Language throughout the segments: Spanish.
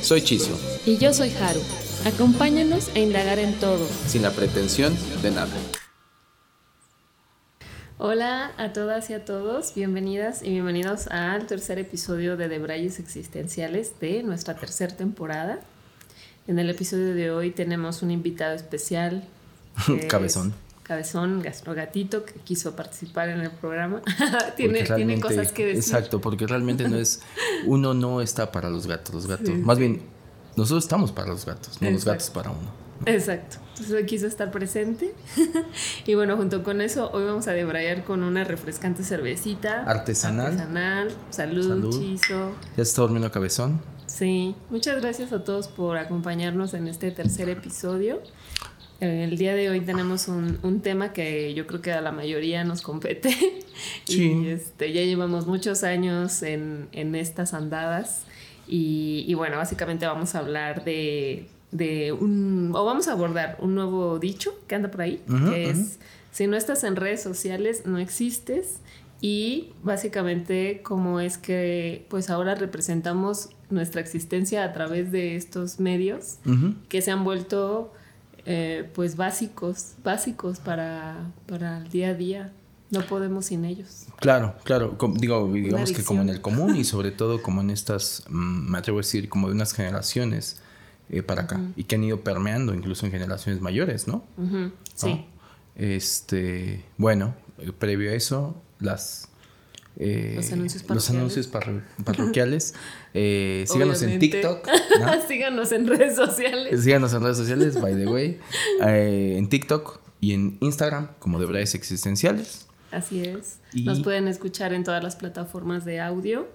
Soy Chiso. Y yo soy Haru. Acompáñanos a indagar en todo. Sin la pretensión de nada. Hola a todas y a todos, bienvenidas y bienvenidos al tercer episodio de Debrayes Existenciales de nuestra tercera temporada. En el episodio de hoy tenemos un invitado especial. Cabezón. Cabezón, gastrogatito, que quiso participar en el programa. tiene, tiene, cosas que decir. Exacto, porque realmente no es. Uno no está para los gatos, los gatos. Más bien, nosotros estamos para los gatos, no los gatos para uno. Exacto. Entonces quiso estar presente. y bueno, junto con eso, hoy vamos a debrayar con una refrescante cervecita. Artesanal. Artesanal. Salud, Salud. ¿Ya está durmiendo cabezón? Sí. Muchas gracias a todos por acompañarnos en este tercer episodio. El día de hoy tenemos un, un, tema que yo creo que a la mayoría nos compete. Sí. Y este, ya llevamos muchos años en, en estas andadas. Y, y, bueno, básicamente vamos a hablar de de un, o vamos a abordar un nuevo dicho que anda por ahí, que es, si no estás en redes sociales, no existes. Y básicamente cómo es que pues ahora representamos nuestra existencia a través de estos medios que se han vuelto eh, pues básicos, básicos para, para el día a día. No podemos sin ellos. Claro, claro. digo, digamos que como en el común y sobre todo como en estas, mm, me atrevo a decir, como de unas generaciones eh, para acá y que han ido permeando incluso en generaciones mayores, ¿no? Sí. Este, bueno, eh, previo a eso, las... Eh, los anuncios parroquiales. Los anuncios parroquiales. síganos en TikTok. síganos en redes sociales. Síganos en redes sociales, by the way. en TikTok y en Instagram como de Existenciales. Así es. Nos pueden escuchar en todas las plataformas de audio.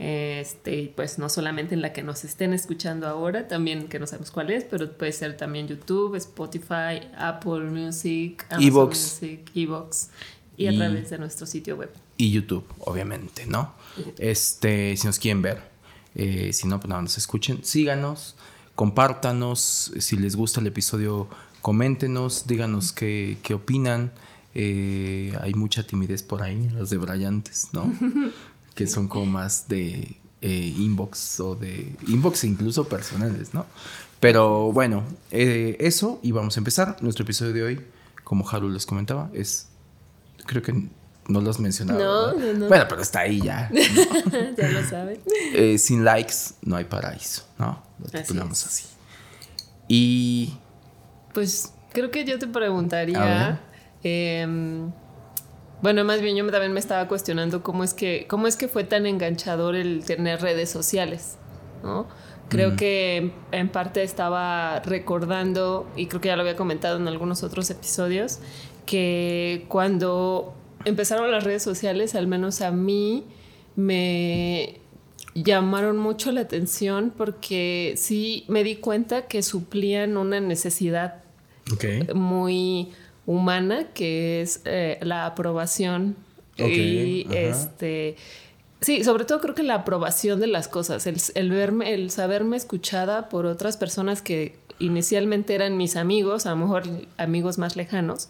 Este, pues no solamente en la que nos estén escuchando ahora, también que no sabemos cuál es, pero puede ser también YouTube, Spotify, Apple Music, Amazon Music, Evox y, a través de nuestro sitio web. Y YouTube, obviamente, ¿no? Este, si nos quieren ver, eh, si no, pues nada, nos escuchen, síganos, compártanos, si les gusta el episodio, coméntenos, díganos qué, qué opinan. Eh, hay mucha timidez por ahí, los de Brillantes, ¿no? que son como más de eh, inbox o de inbox incluso personales, ¿no? Pero bueno, eh, eso y vamos a empezar. Nuestro episodio de hoy, como Haru les comentaba, es, creo que no lo has mencionado. No, no, Bueno, pero está ahí ya. ya lo saben. Eh, sin likes no hay paraíso, ¿no? Lo titulamos así, Y... Pues creo que yo te preguntaría... Bueno, más bien yo también me estaba cuestionando cómo es que, cómo es que fue tan enganchador el tener redes sociales, ¿no? Creo que en parte estaba recordando, y creo que ya lo había comentado en algunos otros episodios, que cuando empezaron las redes sociales, al menos a mí, me llamaron mucho la atención porque sí me di cuenta que suplían una necesidad muy humana, que es eh, la aprobación. y este. Sí, sobre todo creo que la aprobación de las cosas, el, verme, el saberme escuchada por otras personas que inicialmente eran mis amigos, a lo mejor amigos más lejanos,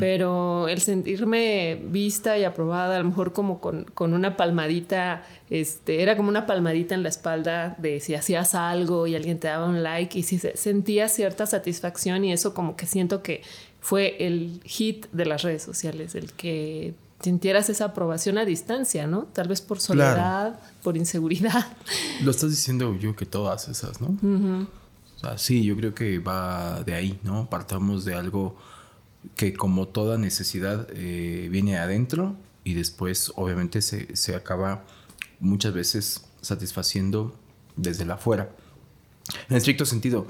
pero el sentirme vista y aprobada, a lo mejor como con, con, una palmadita, este, era como una palmadita en la espalda de si hacías algo y alguien te daba un like y si sentía cierta satisfacción y eso como que siento que fue el hit de las redes sociales, el que sintieras esa aprobación a distancia, ¿no? Tal vez por soledad, por inseguridad. Lo estás diciendo yo que todas esas, ¿no? O sea, sí, yo creo que va de ahí, ¿no? Partamos de algo que como toda necesidad eh, viene adentro y después obviamente se, se acaba muchas veces satisfaciendo desde la afuera. En estricto sentido,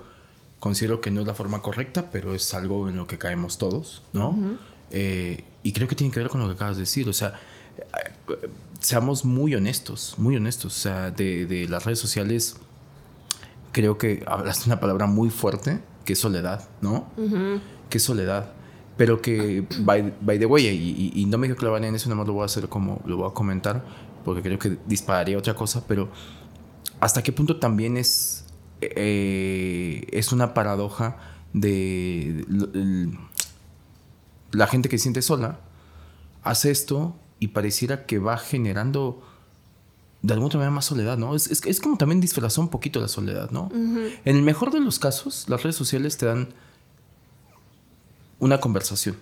considero que no es la forma correcta, pero es algo en lo que caemos todos, ¿no? Eh, y creo que tiene que ver con lo que acabas de decir, o sea, seamos muy honestos, muy honestos, o sea, de, las redes sociales creo que hablaste una palabra muy fuerte, que es soledad, ¿no? Que es soledad. Pero que, by, by the way, y, y, no me quiero clavar en eso, nada más lo voy a hacer como lo voy a comentar, porque creo que dispararía otra cosa, pero hasta qué punto también es, eh, es una paradoja de la gente que se siente sola, hace esto y pareciera que va generando de alguna manera más soledad, ¿no? Es, es, como también disfrazar un poquito la soledad, ¿no? En el mejor de los casos, las redes sociales te dan una conversación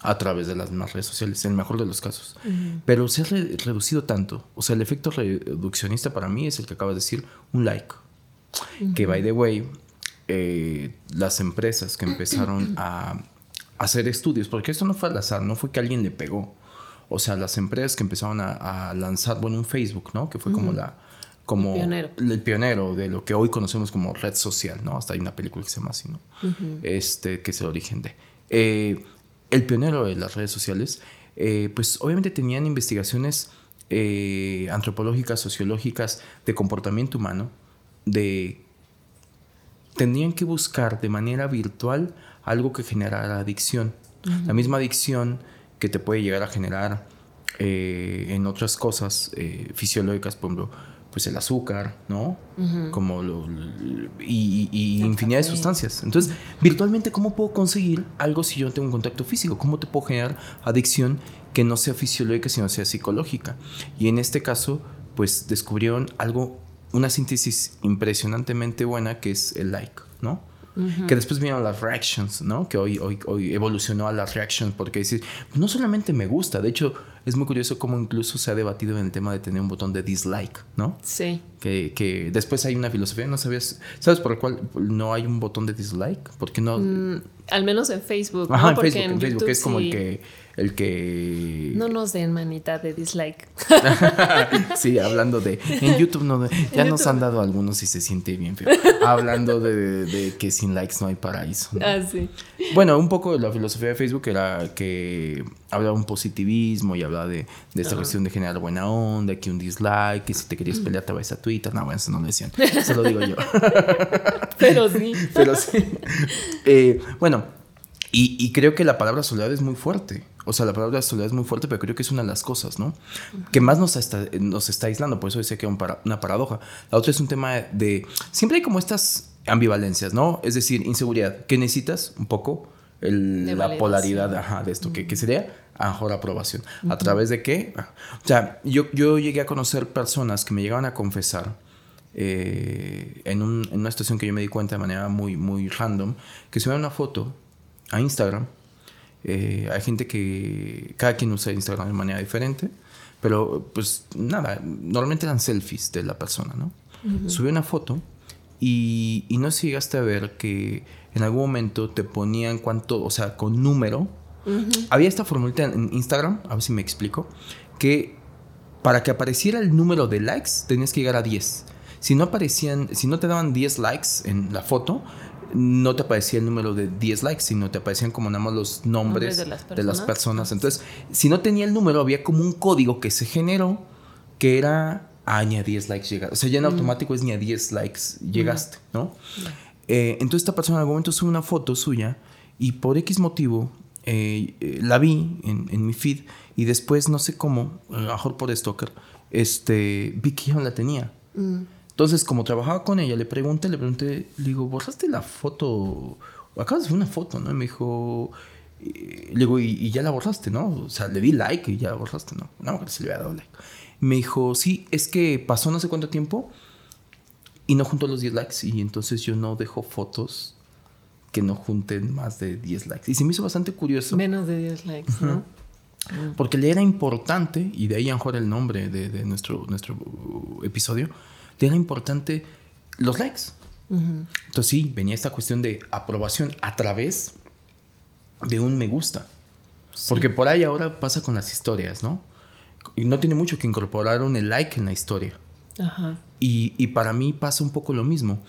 a través de las mismas redes sociales, en el mejor de los casos. Pero se ha reducido tanto. O sea, el efecto reduccionista para mí es el que acabas de decir, un like. Que, by the way, eh, las empresas que empezaron a hacer estudios, porque esto no fue al azar, no fue que alguien le pegó. O sea, las empresas que empezaron a, lanzar, bueno, un Facebook, ¿no? Que fue como la como el pionero. de lo que hoy conocemos como red social, ¿no? Hasta hay una película que se llama así, ¿no? Este, que es el origen de. Eh, el pionero de las redes sociales, eh, pues obviamente tenían investigaciones eh, antropológicas, sociológicas, de comportamiento humano, de... Tendrían que buscar de manera virtual algo que generara adicción. La misma adicción que te puede llegar a generar eh, en otras cosas eh, fisiológicas, por ejemplo, pues el azúcar, ¿no? Como lo, y, infinidad de sustancias. Entonces, virtualmente, ¿cómo puedo conseguir algo si yo no tengo un contacto físico? ¿Cómo te puedo generar adicción que no sea fisiológica, sino sea psicológica? Y en este caso, pues descubrieron algo, una síntesis impresionantemente buena que es el like, ¿no? Que después vinieron las reactions, ¿no? Que hoy, hoy, hoy evolucionó a las reactions porque decir, no solamente me gusta, de hecho es muy curioso cómo incluso se ha debatido en el tema de tener un botón de dislike, ¿no? Sí. Que, que después hay una filosofía, ¿no sabías? ¿Sabes por cuál no hay un botón de dislike? Porque no... Mm, al menos en Facebook. Ajá, en Facebook, en, Facebook es como el que el que... No nos den manita de dislike. sí, hablando de... En YouTube no, ya nos han dado algunos y se siente bien feo. Hablando de, que sin likes no hay paraíso. Ah, sí. Bueno, un poco de la filosofía de Facebook era que hablaba un positivismo y hablaba de, de esta cuestión de generar buena onda, que un dislike, que si te querías pelear te vas a Twitter. No, bueno, eso no lo decían. Eso lo digo yo. Pero sí. Pero sí. Eh, bueno, y, y creo que la palabra soledad es muy fuerte. O sea, la palabra soledad es muy fuerte, pero creo que es una de las cosas, ¿no? Que más nos está, nos está aislando, por eso decía que es una paradoja. La otra es un tema de... Siempre hay como estas ambivalencias, ¿no? Es decir, inseguridad. ¿Qué necesitas? Un poco la polaridad de esto, que, sería a mejor aprobación. ¿A través de qué? Ah, o sea, yo, yo llegué a conocer personas que me llegaban a confesar eh, en, un, en, una situación que yo me di cuenta de manera muy, muy random, que se una foto a Instagram eh, hay gente que cada quien usa Instagram de manera diferente, pero pues nada, normalmente eran selfies de la persona, ¿no? Subió una foto y, y, no sé si llegaste a ver que en algún momento te ponían cuánto, o sea, con número. Había esta formulita en Instagram, a ver si me explico, que para que apareciera el número de likes tenías que llegar a 10. Si no aparecían, si no te daban 10 likes en la foto, no te aparecía el número de 10 likes, sino te aparecían como nada más los nombres, de, las personas. Entonces, si no tenía el número, había como un código que se generó que era, ah, ni a 10 likes llegaste. O sea, ya en automático es ni a 10 likes llegaste, ¿no? Eh, entonces esta persona en algún momento sube una foto suya y por X motivo eh, eh, la vi en, mi feed y después no sé cómo, a lo mejor por Stalker, este, vi que ya no la tenía. Mm. Entonces, como trabajaba con ella, le pregunté, le pregunté, le digo, ¿borraste la foto? Acabas de hacer una foto, ¿no? Y me dijo, le digo, ¿y, ya la borraste, no? O sea, le di like y ya la borraste, ¿no? No, que se le había dado like. me dijo, sí, es que pasó no sé cuánto tiempo y no juntó los 10 likes. Y entonces yo no dejo fotos que no junten más de 10 likes. Y se me hizo bastante curioso. Menos de 10 likes, ¿no? Porque le era importante, y de ahí a mejor el nombre de, de nuestro, nuestro episodio, era importante los likes. Entonces sí, venía esta cuestión de aprobación a través de un me gusta. Porque por ahí ahora pasa con las historias, ¿no? Y no tiene mucho que incorporar un like en la historia. Y, para mí pasa un poco lo mismo.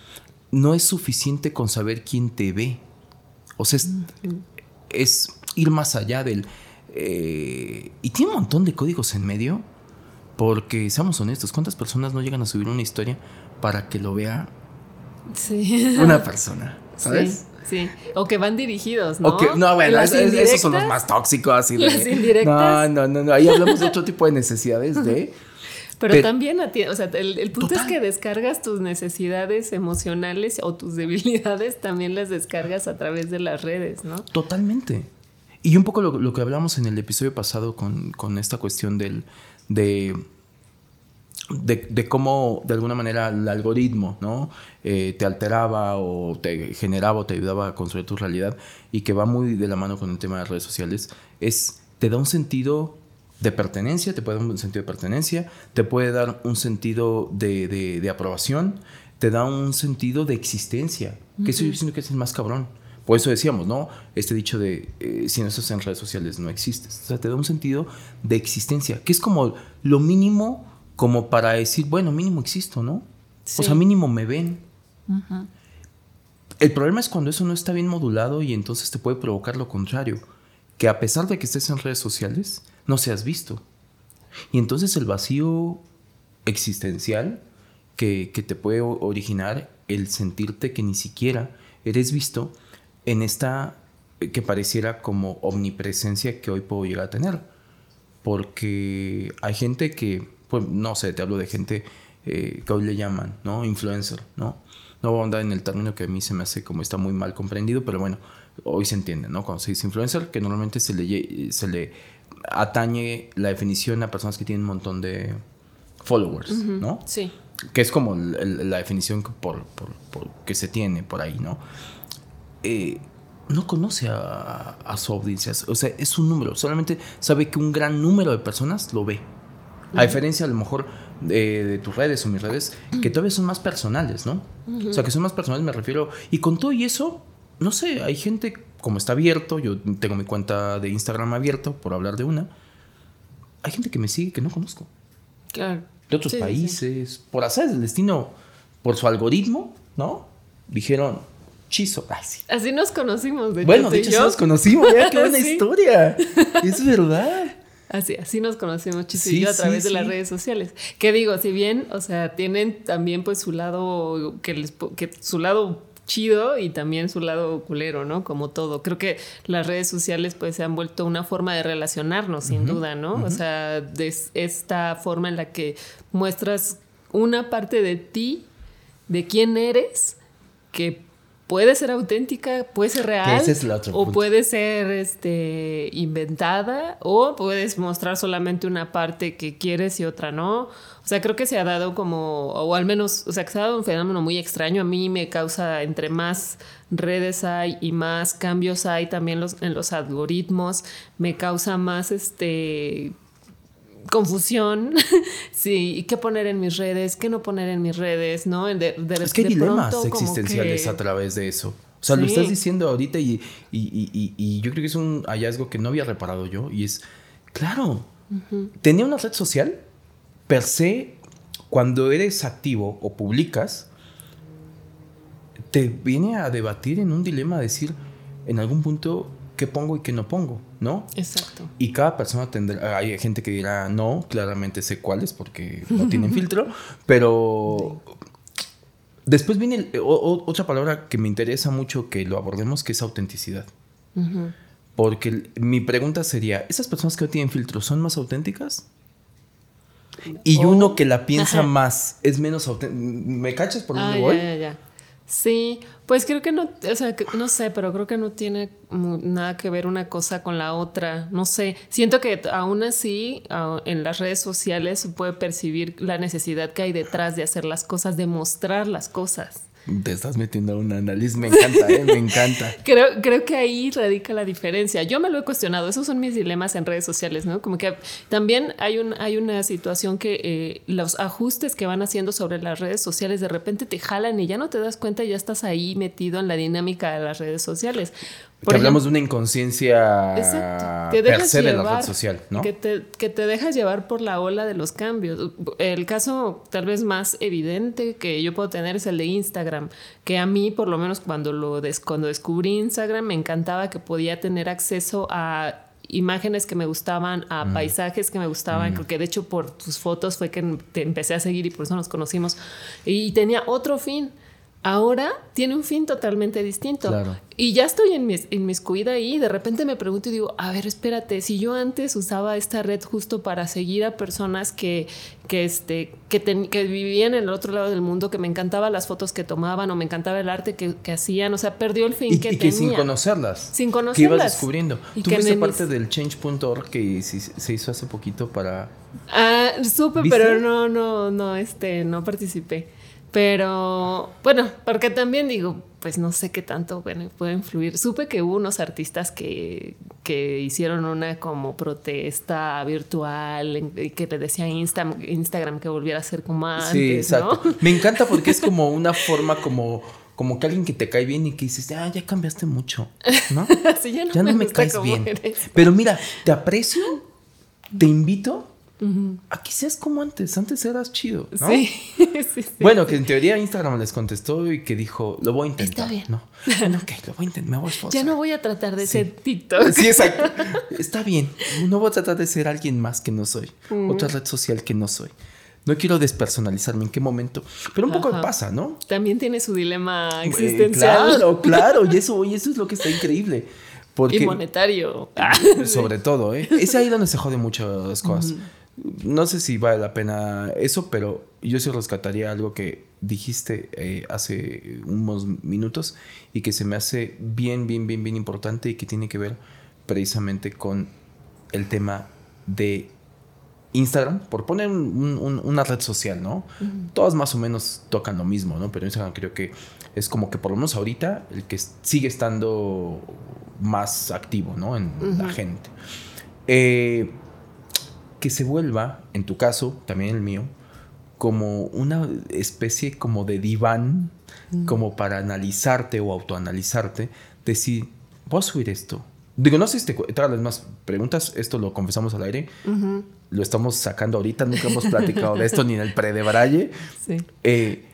No es suficiente con saber quién te ve. O sea, es, ir más allá del... Eh, y tiene un montón de códigos en medio porque, seamos honestos, ¿cuántas personas no llegan a subir una historia para que lo vea Sí. Una persona, ¿sabes? Sí. O que van dirigidos, ¿no? no, bueno, esos son los más tóxicos. Así de, las indirectas. No, no, no, no. Ahí hablamos de otro tipo de necesidades de. Pero, también, o sea, el, punto es que descargas tus necesidades emocionales o tus debilidades, también las descargas a través de las redes, ¿no? Totalmente. Y un poco lo, que hablamos en el episodio pasado con, con esta cuestión del, de de, cómo de alguna manera el algoritmo ¿no? Eh, te alteraba o te generaba o te ayudaba a construir tu realidad y que va muy de la mano con el tema de las redes sociales, es, te da un sentido de pertenencia, te puede dar un sentido de pertenencia, te puede dar un sentido de, aprobación, te da un sentido de existencia, que eso yo siento que es el más cabrón. Por eso decíamos, ¿no? Este dicho de eh, si no estás en redes sociales no existes. O sea, te da un sentido de existencia, que es como lo mínimo como para decir, bueno, mínimo existo, ¿no? O sea, mínimo me ven. El problema es cuando eso no está bien modulado y entonces te puede provocar lo contrario, que a pesar de que estés en redes sociales, no seas visto. Y entonces el vacío existencial que, que te puede originar el sentirte que ni siquiera eres visto en esta que pareciera como omnipresencia que hoy puedo llegar a tener. Porque hay gente que pues no sé, te hablo de gente eh, que hoy le llaman, ¿no? Influencer, ¿no? No voy a andar en el término que a mí se me hace como está muy mal comprendido, pero bueno, hoy se entiende, ¿no? Cuando se dice influencer, que normalmente se le, se le atañe la definición a personas que tienen un montón de followers, ¿no? Sí. Que es como la definición por, que se tiene por ahí, ¿no? Eh, no conoce a, a, su audiencia, o sea, es un número, solamente sabe que un gran número de personas lo ve. A diferencia a lo mejor de, tus redes o mis redes, que todavía son más personales, ¿no? O sea, que son más personales, me refiero. Y con todo y eso, no sé, hay gente, como está abierto, yo tengo mi cuenta de Instagram abierto, por hablar de una, hay gente que me sigue que no conozco. Claro. De otros países, por hacer el destino, por su algoritmo, ¿no? Dijeron, chizo. Así nos conocimos, de Bueno, de hecho, nos conocimos. Mira qué buena historia. Es verdad. Así, así nos conocemos Chiso a través de las redes sociales. Que digo, si bien, o sea, tienen también pues su lado, que, les, que su lado chido y también su lado culero, ¿no? Como todo. Creo que las redes sociales pues se han vuelto una forma de relacionarnos, sin duda, ¿no? O sea, de esta forma en la que muestras una parte de ti, de quién eres, que puede ser auténtica, puede ser real, o puede ser este, inventada, o puedes mostrar solamente una parte que quieres y otra no. O sea, creo que se ha dado como, o al menos, o sea, que se ha dado un fenómeno muy extraño. A mí me causa, entre más redes hay y más cambios hay también los, en los algoritmos, me causa más este confusión, sí, qué poner en mis redes, qué no poner en mis redes, ¿no? De, es que hay dilemas existenciales a través de eso. O sea, lo estás diciendo ahorita y, yo creo que es un hallazgo que no había reparado yo y es, claro, tenía una red social, per se, cuando eres activo o publicas, te viene a debatir en un dilema, decir, en algún punto, qué pongo y qué no pongo, ¿no? Exacto. Y cada persona tendrá, hay gente que dirá, no, claramente sé cuáles porque no tienen filtro, pero después viene otra palabra que me interesa mucho que lo abordemos, que es autenticidad. Porque mi pregunta sería, ¿esas personas que no tienen filtro son más auténticas? Y uno que la piensa más es menos auténtico. ¿Me cachas por dónde ah, voy? Ya, ya, ya. Sí, pues creo que no, o sea, no sé, pero creo que no tiene nada que ver una cosa con la otra. No sé, siento que aún así en las redes sociales se puede percibir la necesidad que hay detrás de hacer las cosas, de mostrar las cosas. Te estás metiendo un análisis, me encanta, ¿eh? me encanta. creo, creo que ahí radica la diferencia. Yo me lo he cuestionado, esos son mis dilemas en redes sociales, ¿no? Como que también hay, un, hay una situación que eh, los ajustes que van haciendo sobre las redes sociales de repente te jalan y ya no te das cuenta ya estás ahí metido en la dinámica de las redes sociales hablamos de una inconsciencia per se de la red social, ¿no? Que te, que te dejas llevar por la ola de los cambios. El caso tal vez más evidente que yo puedo tener es el de Instagram, que a mí, por lo menos cuando, lo cuando descubrí Instagram, me encantaba que podía tener acceso a imágenes que me gustaban, a mm. paisajes que me gustaban, porque mm. de hecho por tus fotos fue que te empecé a seguir y por eso nos conocimos. Y tenía otro fin ahora tiene un fin totalmente distinto. Claro. Y ya estoy en mis, inmiscuida ahí y de repente me pregunto y digo, a ver, espérate, si yo antes usaba esta red justo para seguir a personas que, que, este, que, que vivían en el otro lado del mundo, que me encantaban las fotos que tomaban o me encantaba el arte que, que hacían, o sea, perdió el fin y, que y tenía. que sin conocerlas. Sin conocerlas. Que ibas descubriendo. Y Tú que fuiste parte del change.org que se hizo hace poquito para... Ah, supe, pero no, no, no, este, no participé. Pero bueno, porque también digo, pues no sé qué tanto bueno, puede influir. Supe que hubo unos artistas que, que hicieron una como protesta virtual y que le decía a Insta, Instagram que volviera a ser como antes, sí, exacto. ¿no? Me encanta porque es como una forma como... Como que alguien que te cae bien y que dices, ah, ya cambiaste mucho, ¿no? Ya no, ya no me, caes bien. eres. Pero mira, te aprecio, te invito a que seas como antes. Antes eras chido, ¿no? Sí, sí, sí. Bueno, que en teoría Instagram les contestó y que dijo, lo voy a intentar. Está bien. ¿no? Bueno, ok, lo voy a intentar, me voy a esforzar. Ya no voy a tratar de ser TikTok. Sí, exacto. Está bien. No voy a tratar de ser alguien más que no soy. Otra red social que no soy. No quiero despersonalizarme en qué momento. Pero un poco Ajá. pasa, ¿no? También tiene su dilema Eh, existencial claro, claro. Y eso, y eso es lo que está increíble. Porque, y monetario. sobre todo, ¿eh? Es ahí donde se jode muchas cosas. No sé si vale la pena eso, pero yo sí rescataría algo que dijiste eh, hace unos minutos y que se me hace bien, bien, bien, bien importante y que tiene que ver precisamente con el tema de Instagram, por poner un- un- una red social, ¿no? Todas más o menos tocan lo mismo, ¿no? Pero Instagram creo que es como que por lo menos ahorita el que sigue estando más activo, ¿no? En la gente. Eh, que se vuelva, en tu caso, también el mío, como una especie como de diván, como para analizarte o autoanalizarte, decir, voy a subir esto. Digo, no sé si te, las más preguntas, esto lo confesamos al aire, lo estamos sacando ahorita, nunca hemos platicado de esto ni en el pre de Braille. Sí. Eh,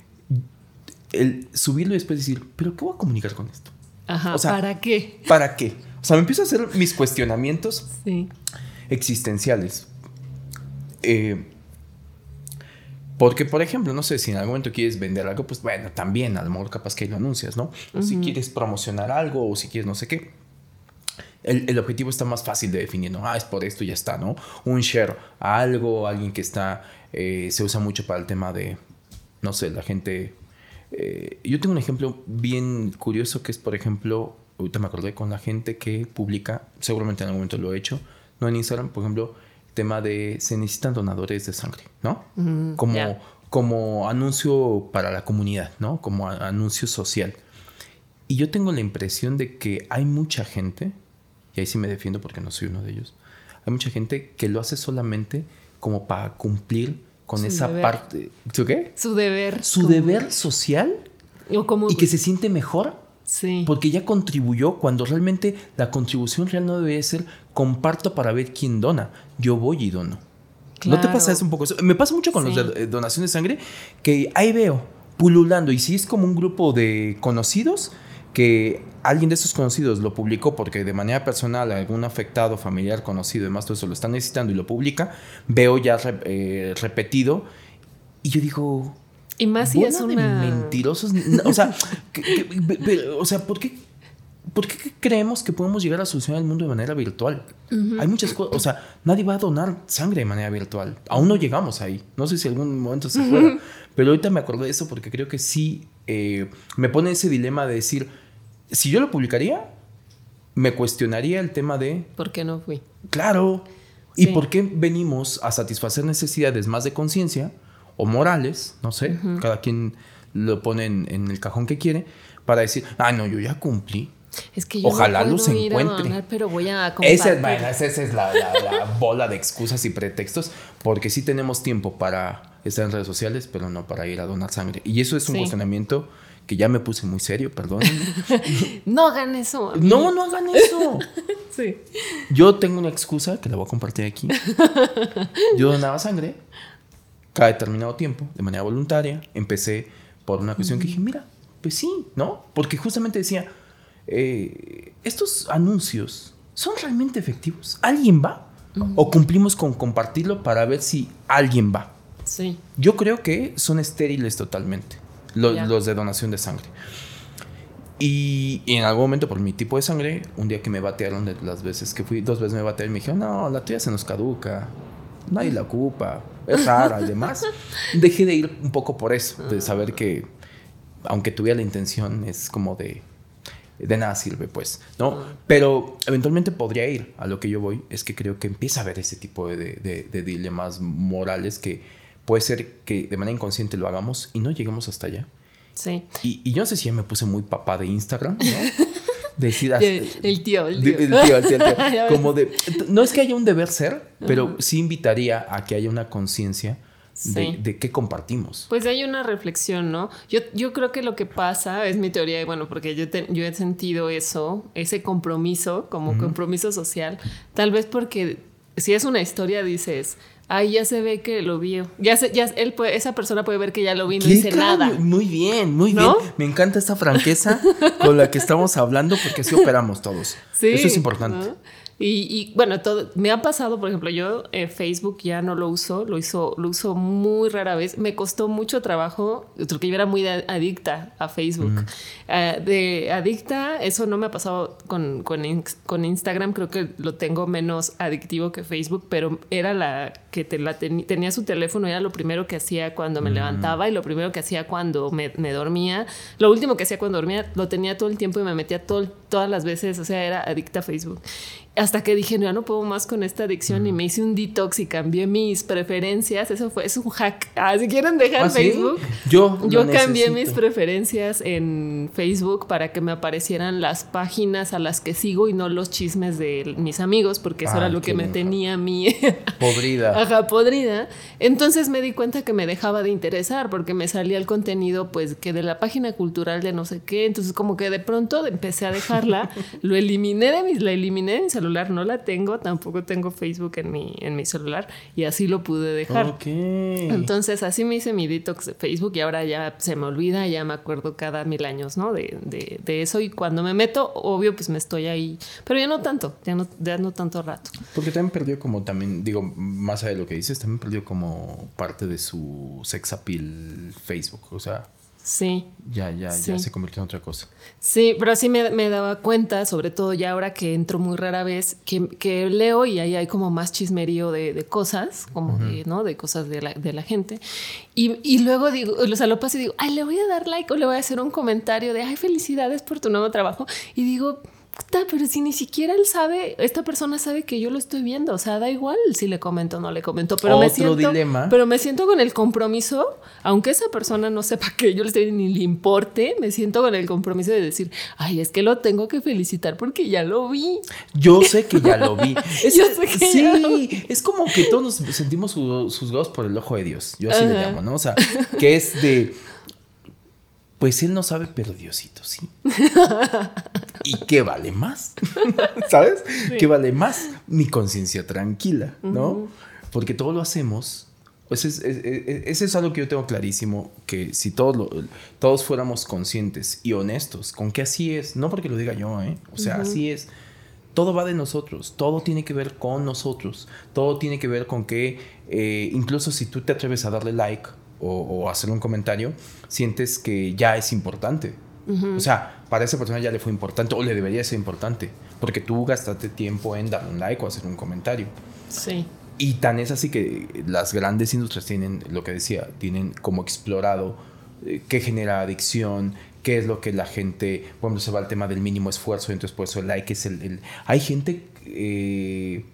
el subirlo y después decir, ¿pero qué voy a comunicar con esto? Ajá. O sea, ¿Para qué? ¿Para qué? O sea, me empiezo a hacer mis cuestionamientos Sí. existenciales. Eh, porque, por ejemplo, no sé, si en algún momento quieres vender algo, pues bueno, también a lo mejor capaz que ahí lo anuncias, ¿no? O si quieres promocionar algo o si quieres no sé qué. El, el objetivo está más fácil de definir, ¿no? Ah, es por esto y ya está, ¿no? Un share a algo, alguien que está, eh, se usa mucho para el tema de, no sé, la gente... eh, yo tengo un ejemplo bien curioso que es, por ejemplo, ahorita me acordé con la gente que publica, seguramente en algún momento lo he hecho, no en Instagram, por ejemplo, tema de se necesitan donadores de sangre, ¿no? como, como anuncio para la comunidad, ¿no? Como a- anuncio social. Y yo tengo la impresión de que hay mucha gente, y ahí sí me defiendo porque no soy uno de ellos, hay mucha gente que lo hace solamente como para cumplir con Su esa deber. parte. ¿Su qué? Su deber. Su como- deber social O como. y que se siente mejor Sí. porque ya contribuyó cuando realmente la contribución real no debe ser comparto para ver quién dona. Yo voy y dono. ¿No te pasa eso un poco? Me pasa mucho con Sí. los de eh, donación de sangre que ahí veo pululando y si es como un grupo de conocidos que alguien de esos conocidos lo publicó porque de manera personal algún afectado, familiar, conocido, demás, todo eso lo está necesitando y lo publica, veo ya re- eh, repetido y yo digo, Y más si es de una. mentirosos. O sea, que- que- o sea, ¿por qué, por qué creemos que podemos llegar a solucionar el mundo de manera virtual? Hay muchas cosas. O sea, nadie va a donar sangre de manera virtual. Aún no llegamos ahí. No sé si algún momento se pueda. Pero ahorita me acordé de eso porque creo que sí eh, me pone ese dilema de decir, si yo lo publicaría, me cuestionaría el tema de ¿Por qué no fui? Claro. ¿Y por qué venimos a satisfacer necesidades más de conciencia o morales? No sé, cada quien lo pone en, en el cajón que quiere para decir, ah, no, yo ya cumplí. Es que yo Ojalá no los a encuentre. donar, pero voy a Esa, es- bueno, esa, esa es la, la- la bola de excusas y pretextos, porque sí tenemos tiempo para estar en redes sociales, pero no para ir a donar sangre. Y eso es un Sí. cuestionamiento que ya me puse muy serio, perdón. No hagan eso. amigo. no, no hagan eso. Sí. Yo tengo una excusa que la voy a compartir aquí. Yo donaba sangre cada determinado tiempo, de manera voluntaria. Empecé por una cuestión que dije, mira, pues sí, ¿no? Porque justamente decía, eh, estos anuncios son realmente efectivos. ¿Alguien va? ¿O cumplimos con compartirlo para ver si alguien va? Sí. Yo creo que son estériles totalmente. los de donación de sangre. Y, en algún momento, por mi tipo de sangre, un día que me batearon de las veces que fui, dos veces me batearon y me dijeron, no, la tuya se nos caduca, nadie la ocupa, es rara y demás. Dejé de ir un poco por eso, de saber que, aunque tuviera la intención, es como de, de nada sirve, pues, ¿no? Pero eventualmente podría ir. A lo que yo voy es que creo que empieza a haber ese tipo de, de dilemas morales que puede ser que de manera inconsciente lo hagamos y no lleguemos hasta allá. Sí. Y, yo no sé si ya me puse muy papá de Instagram, ¿no? El, tío, el tío. El tío, el tío, Como de. No es que haya un deber ser, pero sí invitaría a que haya una conciencia. De, qué compartimos. Pues hay una reflexión, ¿no? Yo, yo creo que lo que pasa, es mi teoría, y bueno, porque yo, yo he sentido eso, ese compromiso, como compromiso social, tal vez porque si es una historia, dices, Ahí ya se ve que lo vio. Ya, ya él esa persona puede ver que ya lo vi, no dice nada. Muy bien, muy bien. Me encanta esta franqueza con la que estamos hablando porque así operamos todos. Eso es importante. Y, bueno, todo, me ha pasado, por ejemplo, yo eh, Facebook ya no lo uso, lo, hizo, lo uso muy rara vez. Me costó mucho trabajo, porque yo era muy adicta a Facebook. Eh, de adicta, eso no me ha pasado con, con, Instagram, creo que lo tengo menos adictivo que Facebook, pero era la que te la tenía su teléfono, era lo primero que hacía cuando me levantaba y lo primero que hacía cuando me, dormía. Lo último que hacía cuando dormía, lo tenía todo el tiempo y me metía todo, todas las veces, o sea, era adicta a Facebook hasta que dije, no, ya no puedo más con esta adicción y me hice un detox y cambié mis preferencias. Eso fue, es un hack. Ah, si quieren dejar ¿Ah, Facebook, yo, yo cambié mis preferencias en Facebook para que me aparecieran las páginas a las que sigo y no los chismes de mis amigos, porque eso era lo que me tenía a mí. podrida. Ajá, podrida. Entonces me di cuenta que me dejaba de interesar porque me salía el contenido, pues, que de la página cultural de no sé qué. Entonces, como que de pronto empecé a dejarla, lo eliminé de mis, la eliminé de mis no la tengo, tampoco tengo Facebook en mi, en mi celular y así lo pude dejar. Entonces así me hice mi detox de Facebook y ahora ya se me olvida, ya me acuerdo cada mil años, ¿no? De, de, eso y cuando me meto, obvio, pues me estoy ahí, pero ya no tanto, ya no, ya no tanto rato. Porque también perdió como también, digo, más allá de lo que dices, también perdió como parte de su sex appeal Facebook, o sea... Sí. Ya, ya, ya se convirtió en otra cosa. Sí, pero sí me, me, daba cuenta, sobre todo ya ahora que entro muy rara vez, que, que leo y ahí hay como más chismerío de, de cosas, como de, ¿no? De cosas de la, de la gente. Y, y, luego digo, o sea, lo paso y digo, ay, le voy a dar like o le voy a hacer un comentario de, ay, felicidades por tu nuevo trabajo. Y digo, pero si ni siquiera él sabe, esta persona sabe que yo lo estoy viendo, o sea, da igual si le comento o no le comento, pero me siento, dilema. pero me siento con el compromiso, aunque esa persona no sepa que yo le estoy ni le importe, me siento con el compromiso de decir, ay, es que lo tengo que felicitar porque ya lo vi. Yo sé que ya lo vi. yo sé que sí, es como que todos nos sentimos juzgados por el ojo de Dios. Yo así le llamo, ¿no? O sea, que es de pues él no sabe, pero Diosito sí. ¿Y qué vale más? ¿Sabes? ¿Qué vale más? Mi conciencia tranquila, ¿no? Porque todo lo hacemos. Pues es, es, algo que yo tengo clarísimo, que si todos, todos fuéramos conscientes y honestos con que así es, no porque lo diga yo, ¿eh? O sea, así es. Todo va de nosotros, todo tiene que ver con nosotros, todo tiene que ver con que eh, incluso si tú te atreves a darle like o, hacer un comentario, sientes que ya es importante. O sea, para esa persona ya le fue importante o le debería ser importante, porque tú gastaste tiempo en dar un like o hacer un comentario. Sí. Y tan es así que las grandes industrias tienen, lo que decía, tienen como explorado eh, qué genera adicción, qué es lo que la gente, cuando se va al tema del mínimo esfuerzo, entonces por eso el like es el... hay gente eh,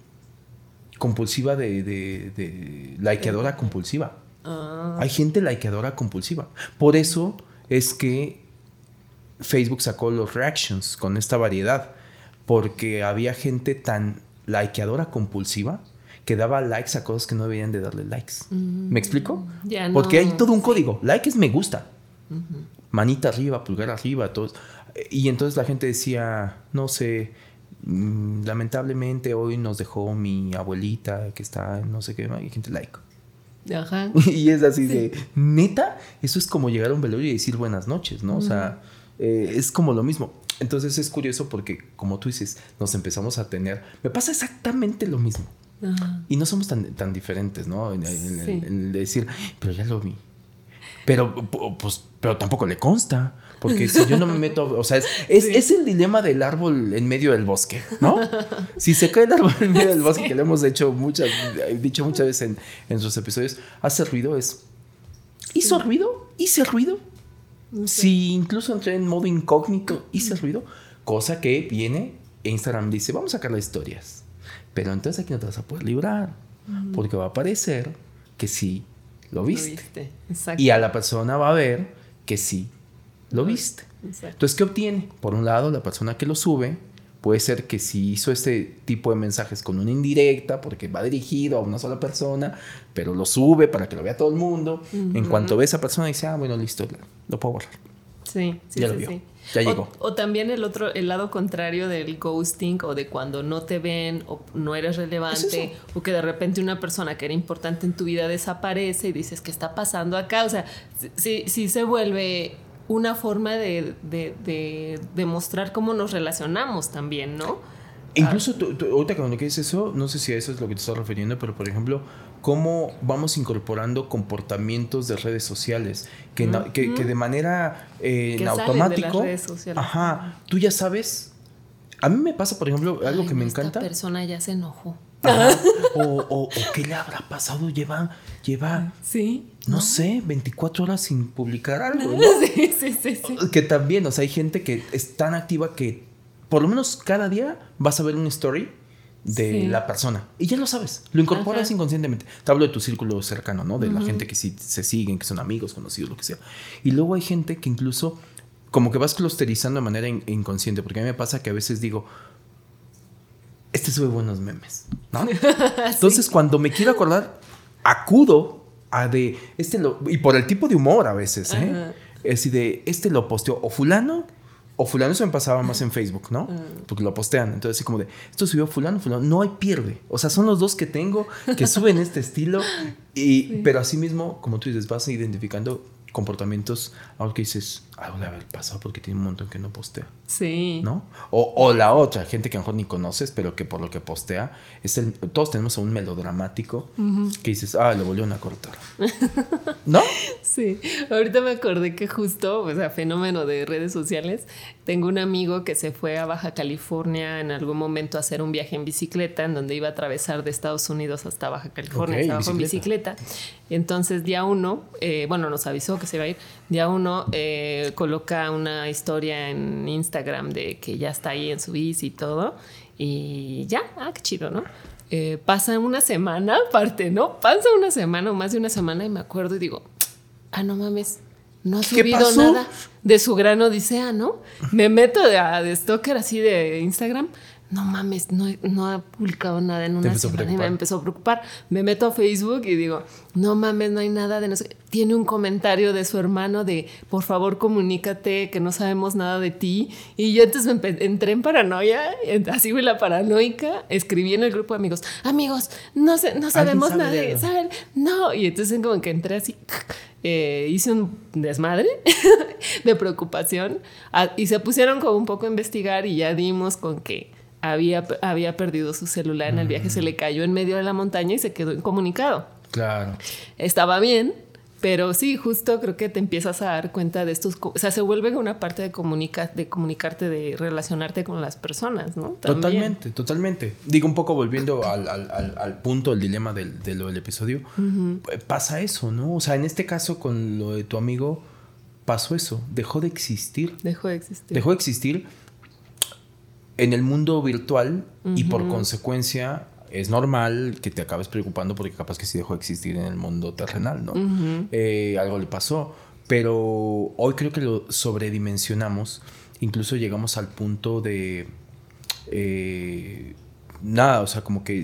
compulsiva de, de, de likeadora compulsiva. Ah. Hay gente likeadora compulsiva. Por eso es que Facebook sacó los reactions con esta variedad. Porque había gente tan likeadora compulsiva que daba likes a cosas que no deberían de darle likes. ¿Me explico? Porque hay todo un código. Like es me gusta. Manita arriba, pulgar arriba, todo. Y entonces la gente decía, no sé, mm, lamentablemente hoy nos dejó mi abuelita que está, no sé qué, y gente like. Ajá. y es así de, neta, eso es como llegar a un velorio y decir buenas noches, ¿no? O sea, eh, es como lo mismo. Entonces es curioso porque, como tú dices, nos empezamos a tener, me pasa exactamente lo mismo. Y no somos tan, tan diferentes, ¿no? En, decir, pero ya lo vi. Pero, pues, pero tampoco le consta. Porque si yo no me meto, o sea, es, es, el dilema del árbol en medio del bosque, ¿no? Si se cae el árbol en medio del bosque, que lo hemos hecho muchas, dicho muchas veces en, en sus episodios, hace ruido, es... ¿Hizo ruido? ¿Hice ruido? Si incluso entré en modo incógnito, hice ruido, cosa que viene, Instagram dice, vamos a sacar las historias. Pero entonces aquí no te vas a poder librar, porque va a parecer que sí lo viste. Y a la persona va a ver que sí lo viste. Entonces, ¿qué obtiene? Por un lado, la persona que lo sube puede ser que si hizo este tipo de mensajes con una indirecta, porque va dirigido a una sola persona, pero lo sube para que lo vea todo el mundo. En cuanto ve a esa persona, dice, ah, bueno, listo, lo puedo borrar. Sí, sí, ya sí, Ya llegó. O, también el otro, el lado contrario del ghosting o de cuando no te ven o no eres relevante o que de repente una persona que era importante en tu vida desaparece y dices, ¿qué está pasando acá? O sea, sí, sí se vuelve una forma de, demostrar cómo nos relacionamos también, ¿no? Incluso tú, ahorita cuando dices eso, no sé si a eso es lo que te estás refiriendo, pero por ejemplo, cómo vamos incorporando comportamientos de redes sociales que, de manera eh, en automático, ajá, tú ya sabes. A mí me pasa, por ejemplo, algo que me encanta. Esta persona ya se enojó. O, o, qué le habrá pasado, lleva, lleva, sí, no, sé, 24 horas sin publicar algo, ¿no? Sí, sí, sí, sí. Que también, o sea, hay gente que es tan activa que por lo menos cada día vas a ver una story de la persona. Y ya lo sabes, lo incorporas inconscientemente. Te hablo de tu círculo cercano, ¿no? De la gente que sí se siguen, que son amigos, conocidos, lo que sea. Y luego hay gente que incluso como que vas clusterizando de manera inconsciente, porque a mí me pasa que a veces digo, este sube buenos memes, ¿no? Entonces cuando me quiero acordar, acudo a de, este lo, y por el tipo de humor a veces, ¿eh? Es decir, de, este lo posteó o fulano o fulano se me pasaba más en Facebook, ¿no? Mm. Porque lo postean. Entonces, así como de, esto subió fulano, fulano. No hay pierde. O sea, son los dos que tengo que suben este estilo. Y, Pero así mismo, como tú dices, vas identificando comportamientos, algo que dices, algo de haber pasado porque tiene un montón que no postea. Sí. ¿No? O, o, la otra, gente que a lo mejor ni conoces, pero que por lo que postea, es el, todos tenemos un melodramático que dices, ah, lo volvieron a cortar. ¿No? Sí. Ahorita me acordé que justo, o sea, fenómeno de redes sociales, tengo un amigo que se fue a Baja California en algún momento a hacer un viaje en bicicleta, en donde iba a atravesar de Estados Unidos hasta Baja California, estaba bicicleta. Y entonces día uno, eh, bueno, nos avisó que se iba a ir, día uno eh, coloca una historia en Instagram de que ya está ahí en su bici y todo. Y ya, ah, qué chido, ¿no? Eh, pasa una semana, aparte, ¿no? Pasa una semana o más de una semana y me acuerdo y digo, ah, no mames, no ha subido nada de su gran odisea, ¿no? Me meto de, de stalker así de Instagram no mames, no, no ha publicado nada en una semana y me empezó a preocupar. Me meto a Facebook y digo, no mames, no hay nada de no sé. Tiene un comentario de su hermano de, por favor, comunícate, que no sabemos nada de ti. Y yo entonces me entré en paranoia, así fui la paranoica, escribí en el grupo de amigos, amigos, no, sé, no sabemos nada de, ¿saben? No, y entonces como que entré así. Eh, hice un desmadre de preocupación ah, y se pusieron como un poco a investigar y ya dimos con que había, había perdido su celular en el viaje, se le cayó en medio de la montaña y se quedó incomunicado. Claro. Estaba bien, pero sí, justo creo que te empiezas a dar cuenta de estos, o sea, se vuelve una parte de, comunica, de comunicarte, de relacionarte con las personas, ¿no? Totalmente, totalmente. Digo, un poco volviendo al, al, al, punto, el dilema del, del episodio, pasa eso, ¿no? O sea, en este caso con lo de tu amigo, pasó eso, dejó de existir. Dejó de existir. Dejó de existir en el mundo virtual y por consecuencia es normal que te acabes preocupando porque capaz que sí dejó de existir en el mundo terrenal, ¿no? Eh, algo le pasó, pero hoy creo que lo sobredimensionamos, incluso llegamos al punto de... Eh, nada, o sea, como que,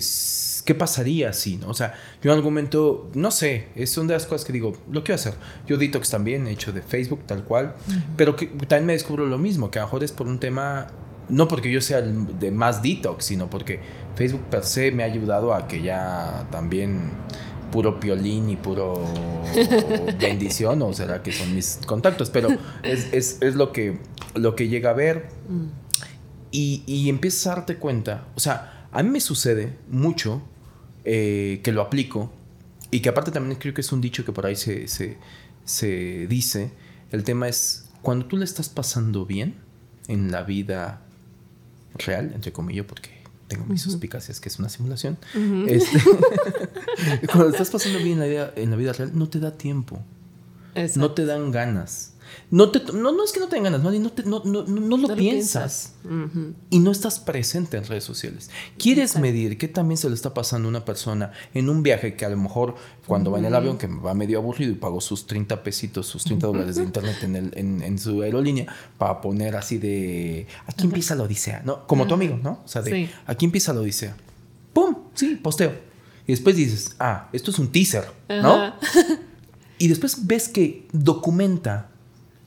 ¿qué pasaría si, no? O sea, yo en algún momento, no sé, es una de las cosas que digo, lo quiero hacer. Yo detox también, he hecho de Facebook, tal cual, pero que también me descubro lo mismo, que a lo mejor es por un tema no porque yo sea el de más detox, sino porque Facebook per se me ha ayudado a que ya también puro piolín y puro bendición, o será que son mis contactos, pero es, lo, que, lo que llega a ver mm. y, y, empiezas a darte cuenta, o sea, a mí me sucede mucho eh, que lo aplico y que aparte también creo que es un dicho que por ahí se, se dice, el tema es cuando tú le estás pasando bien en la vida real, entre comillas, porque tengo mis suspicacias que es una simulación. este, cuando estás pasando bien en la, vida, en la vida real, no te da tiempo. No te dan ganas. No, te, no, no es que no tengan ganas, no, te, no, no, no, lo piensas. Y no estás presente en redes sociales. ¿Quieres medir qué también se le está pasando a una persona en un viaje que a lo mejor cuando va en el avión, que va medio aburrido y pagó sus 30 pesitos, sus 30 dólares de internet en, el, en, en, su aerolínea para poner así de aquí empieza la odisea, ¿no? Como tu amigo, ¿no? O sea, de aquí empieza la odisea. ¡Pum! Sí, posteo. Y después dices, ah, esto es un teaser, ¿no? y después ves que documenta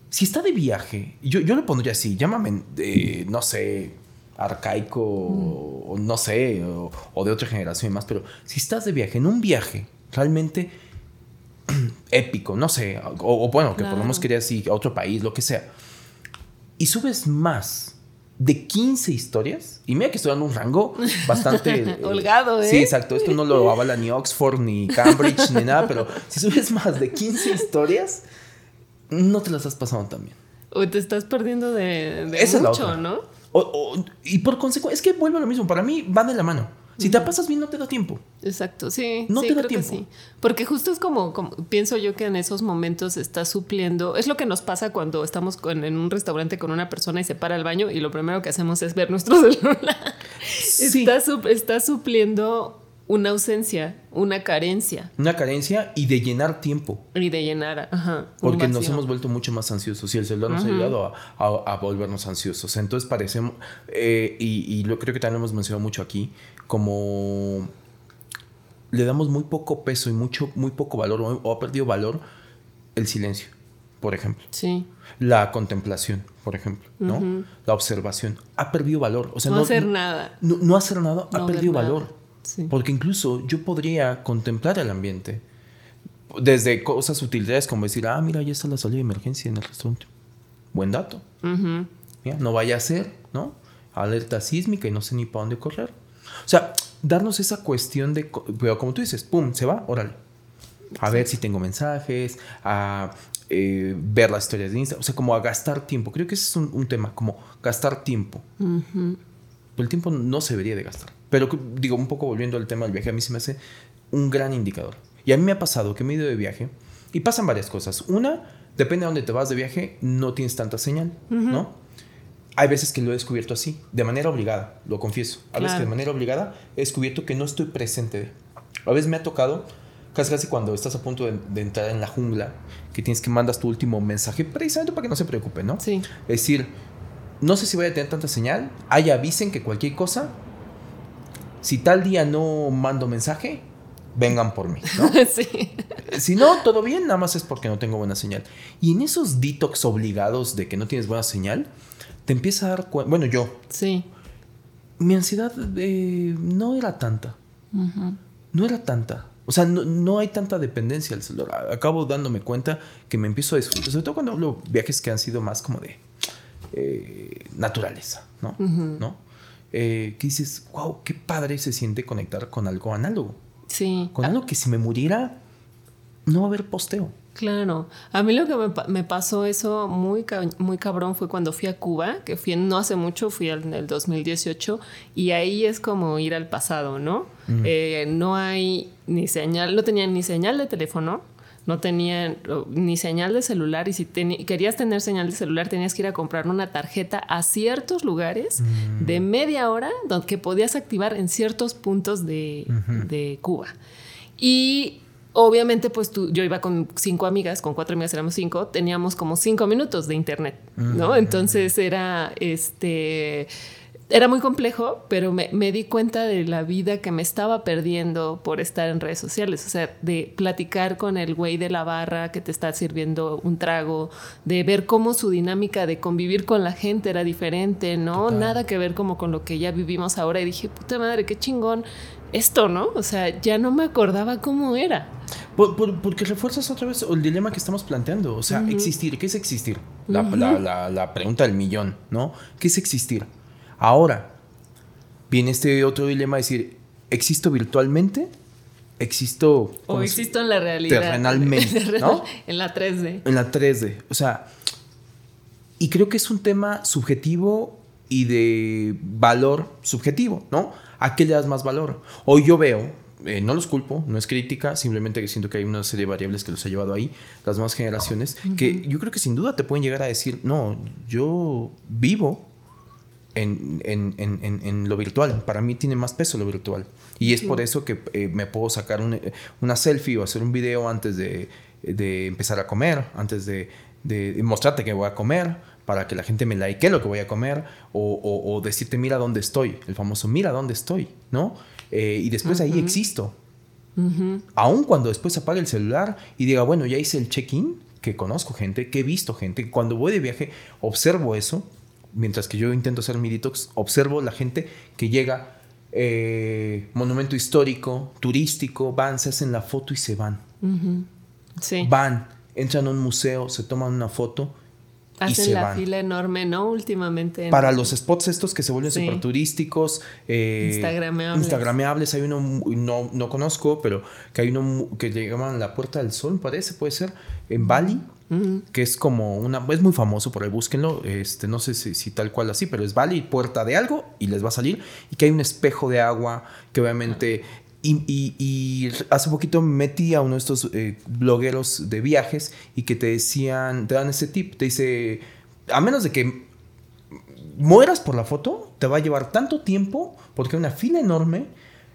si está de viaje, yo, yo lo pondría así, llámame, eh, no sé, arcaico o, no sé, o, de otra generación y más, pero si estás de viaje, en un viaje realmente épico, no sé, o, bueno, que podemos querer así, a otro país, lo que sea, y subes más de 15 historias, y mira que estoy dando un rango bastante... Holgado, ¿eh? Sí, exacto, esto no lo avala ni Oxford, ni Cambridge, ni nada, pero si subes más de 15 historias no te las has pasado tan bien. O te estás perdiendo de, de mucho, ¿no? y por consecuencia, es que vuelve a lo mismo. Para mí va de la mano. Si te pasas bien, no te da tiempo. Exacto, sí. No te da tiempo. Sí. Porque justo es como, pienso yo que en esos momentos estás supliendo. Es lo que nos pasa cuando estamos en un restaurante con una persona y se para el baño y lo primero que hacemos es ver nuestro celular. Sí. Estás, supliendo una ausencia, una carencia. Una carencia y de llenar tiempo. Y de llenar, ajá. Porque nos hemos vuelto mucho más ansiosos y el celular nos ha ayudado a, volvernos ansiosos. Entonces parecemos, eh, y, lo creo que también lo hemos mencionado mucho aquí, como le damos muy poco peso y mucho, muy poco valor, o, ha perdido valor el silencio, por ejemplo. Sí. La contemplación, por ejemplo, ¿no? La observación. Ha perdido valor. O sea, no, hacer nada. No, hacer nada ha perdido valor. Porque incluso yo podría contemplar el ambiente. Desde cosas utilidades como decir, ah, mira, ya está la salida de emergencia en el restaurante. Buen dato. no vaya a ser, ¿no? Alerta sísmica y no sé ni para dónde correr. O sea, darnos esa cuestión de, pero como tú dices, pum, se va, órale. A ver si tengo mensajes, a eh, ver las historias de Instagram, o sea, como a gastar tiempo. Creo que ese es un, tema, como gastar tiempo. El tiempo no se debería de gastar. Pero digo, un poco volviendo al tema del viaje, a mí se me hace un gran indicador. Y a mí me ha pasado que me he ido de viaje y pasan varias cosas. Una, depende de dónde te vas de viaje, no tienes tanta señal, ¿no? Hay veces que lo he descubierto así, de manera obligada, lo confieso. A veces que de manera obligada he descubierto que no estoy presente. A veces me ha tocado, casi casi cuando estás a punto de, entrar en la jungla, que tienes que mandas tu último mensaje, precisamente para que no se preocupe, ¿no? Sí. Es decir, no sé si voy a tener tanta señal, hay avisen que cualquier cosa, si tal día no mando mensaje, vengan por mí, ¿no? sí. Si no, todo bien, nada más es porque no tengo buena señal. Y en esos detox obligados de que no tienes buena señal, te empieza a dar cuenta, bueno, yo. Sí. Mi ansiedad eh, no era tanta. No era tanta. O sea, no, hay tanta dependencia al celular. Acabo dándome cuenta que me empiezo a disfrutar, sobre todo cuando hablo viajes que han sido más como de eh, naturaleza, ¿no? ¿no? eh, que dices, wow, qué padre se siente conectar con algo análogo. Sí. Con algo que si me muriera, no va a haber posteo. Claro. A mí lo que me, pasó eso muy, muy cabrón fue cuando fui a Cuba, que fui no hace mucho, fui en el 2018, y ahí es como ir al pasado, ¿no? Mm. Eh, no hay ni señal, no tenía ni señal de teléfono, no tenían ni señal de celular y si querías tener señal de celular tenías que ir a comprar una tarjeta a ciertos lugares mm. de media hora donde que podías activar en ciertos puntos de, de Cuba. Y obviamente pues tú, yo iba con cinco amigas, con cuatro amigas éramos cinco, teníamos como cinco minutos de internet, ¿no? Entonces era este era muy complejo, pero me, di cuenta de la vida que me estaba perdiendo por estar en redes sociales. O sea, de platicar con el güey de la barra que te está sirviendo un trago, de ver cómo su dinámica de convivir con la gente era diferente, ¿no? Nada que ver como con lo que ya vivimos ahora. Y dije, puta madre, qué chingón esto, ¿no? O sea, ya no me acordaba cómo era. porque refuerzas otra vez el dilema que estamos planteando. O sea, existir. ¿Qué es existir? La, la pregunta del millón, ¿no? ¿Qué es existir? Ahora, viene este otro dilema de decir, ¿existo virtualmente existo... O existo en la realidad. Terrenalmente, ¿no? en la 3D. En la 3D. O sea, y creo que es un tema subjetivo y de valor subjetivo, ¿no? ¿A qué le das más valor? Hoy yo veo, eh, no los culpo, no es crítica, simplemente que siento que hay una serie de variables que los ha llevado ahí, las nuevas generaciones, que yo creo que sin duda te pueden llegar a decir, no, yo vivo en, en, en, en, lo virtual. Para mí tiene más peso lo virtual. Y es por eso que eh, me puedo sacar una selfie o hacer un video antes de, de empezar a comer, antes de, de, mostrarte que voy a comer, para que la gente me like lo que voy a comer, o, o, decirte mira dónde estoy, el famoso mira dónde estoy, ¿no? Eh, y después ahí existo. Aun cuando después apague el celular y diga, bueno, ya hice el check-in, que conozco gente, que he visto gente, cuando voy de viaje observo eso mientras que yo intento hacer mi detox, observo la gente que llega, eh, monumento histórico, turístico, van, se hacen la foto y se van. sí. Van, entran a un museo, se toman una foto. Hacen la fila enorme, ¿no? Últimamente. Para los spots estos que se vuelven súper turísticos. Eh, Instagrameables. Instagrameables. Hay uno, no, no conozco, pero que hay uno que llaman la Puerta del Sol, parece, puede ser, en Bali que es como una, es muy famoso, por ahí búsquenlo, este, no sé si, tal cual así, pero es y puerta de algo y les va a salir, y que hay un espejo de agua que obviamente... Y, hace poquito metí a uno de estos eh, blogueros de viajes y que te decían, te dan ese tip, te dice, a menos de que mueras por la foto, te va a llevar tanto tiempo porque hay una fila enorme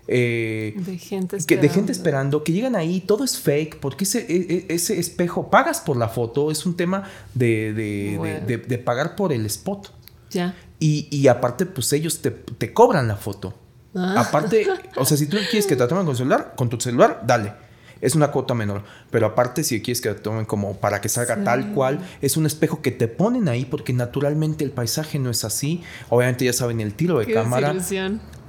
eh, de, gente que, de gente esperando, que llegan ahí, todo es fake, porque ese, e, e, ese espejo, pagas por la foto, es un tema de, de, pagar por el spot. Ya. Y, y aparte, pues ellos te, te cobran la foto. Ah. Aparte, o sea, si tú quieres que te tomen con celular, con tu celular, dale. Es una cuota menor. Pero aparte, si quieres que te tomen como para que salga tal cual, es un espejo que te ponen ahí porque naturalmente el paisaje no es así. Obviamente ya saben el tiro de cámara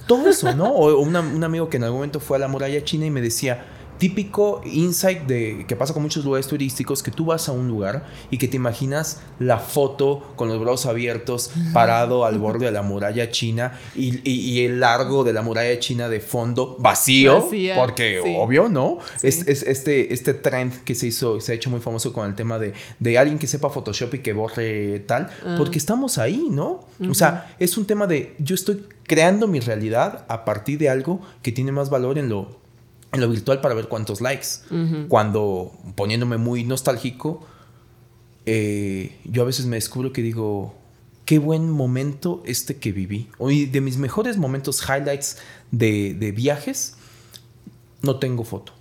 todo eso, ¿no? O un amigo que en algún momento fue a la muralla china y me decía, típico insight de que pasa con muchos lugares turísticos que tú vas a un lugar y que te imaginas la foto con los brazos abiertos parado al borde de la muralla china y, el largo de la muralla china de fondo vacío porque obvio no es, este este trend que se hizo se ha hecho muy famoso con el tema de, de alguien que sepa Photoshop y que borre tal ah. porque estamos ahí no o sea es un tema de yo estoy creando mi realidad a partir de algo que tiene más valor en lo en lo virtual para ver cuántos likes. Cuando poniéndome muy nostálgico, eh, yo a veces me descubro que digo, qué buen momento este que viví. Hoy de mis mejores momentos, highlights de, de viajes, no tengo foto.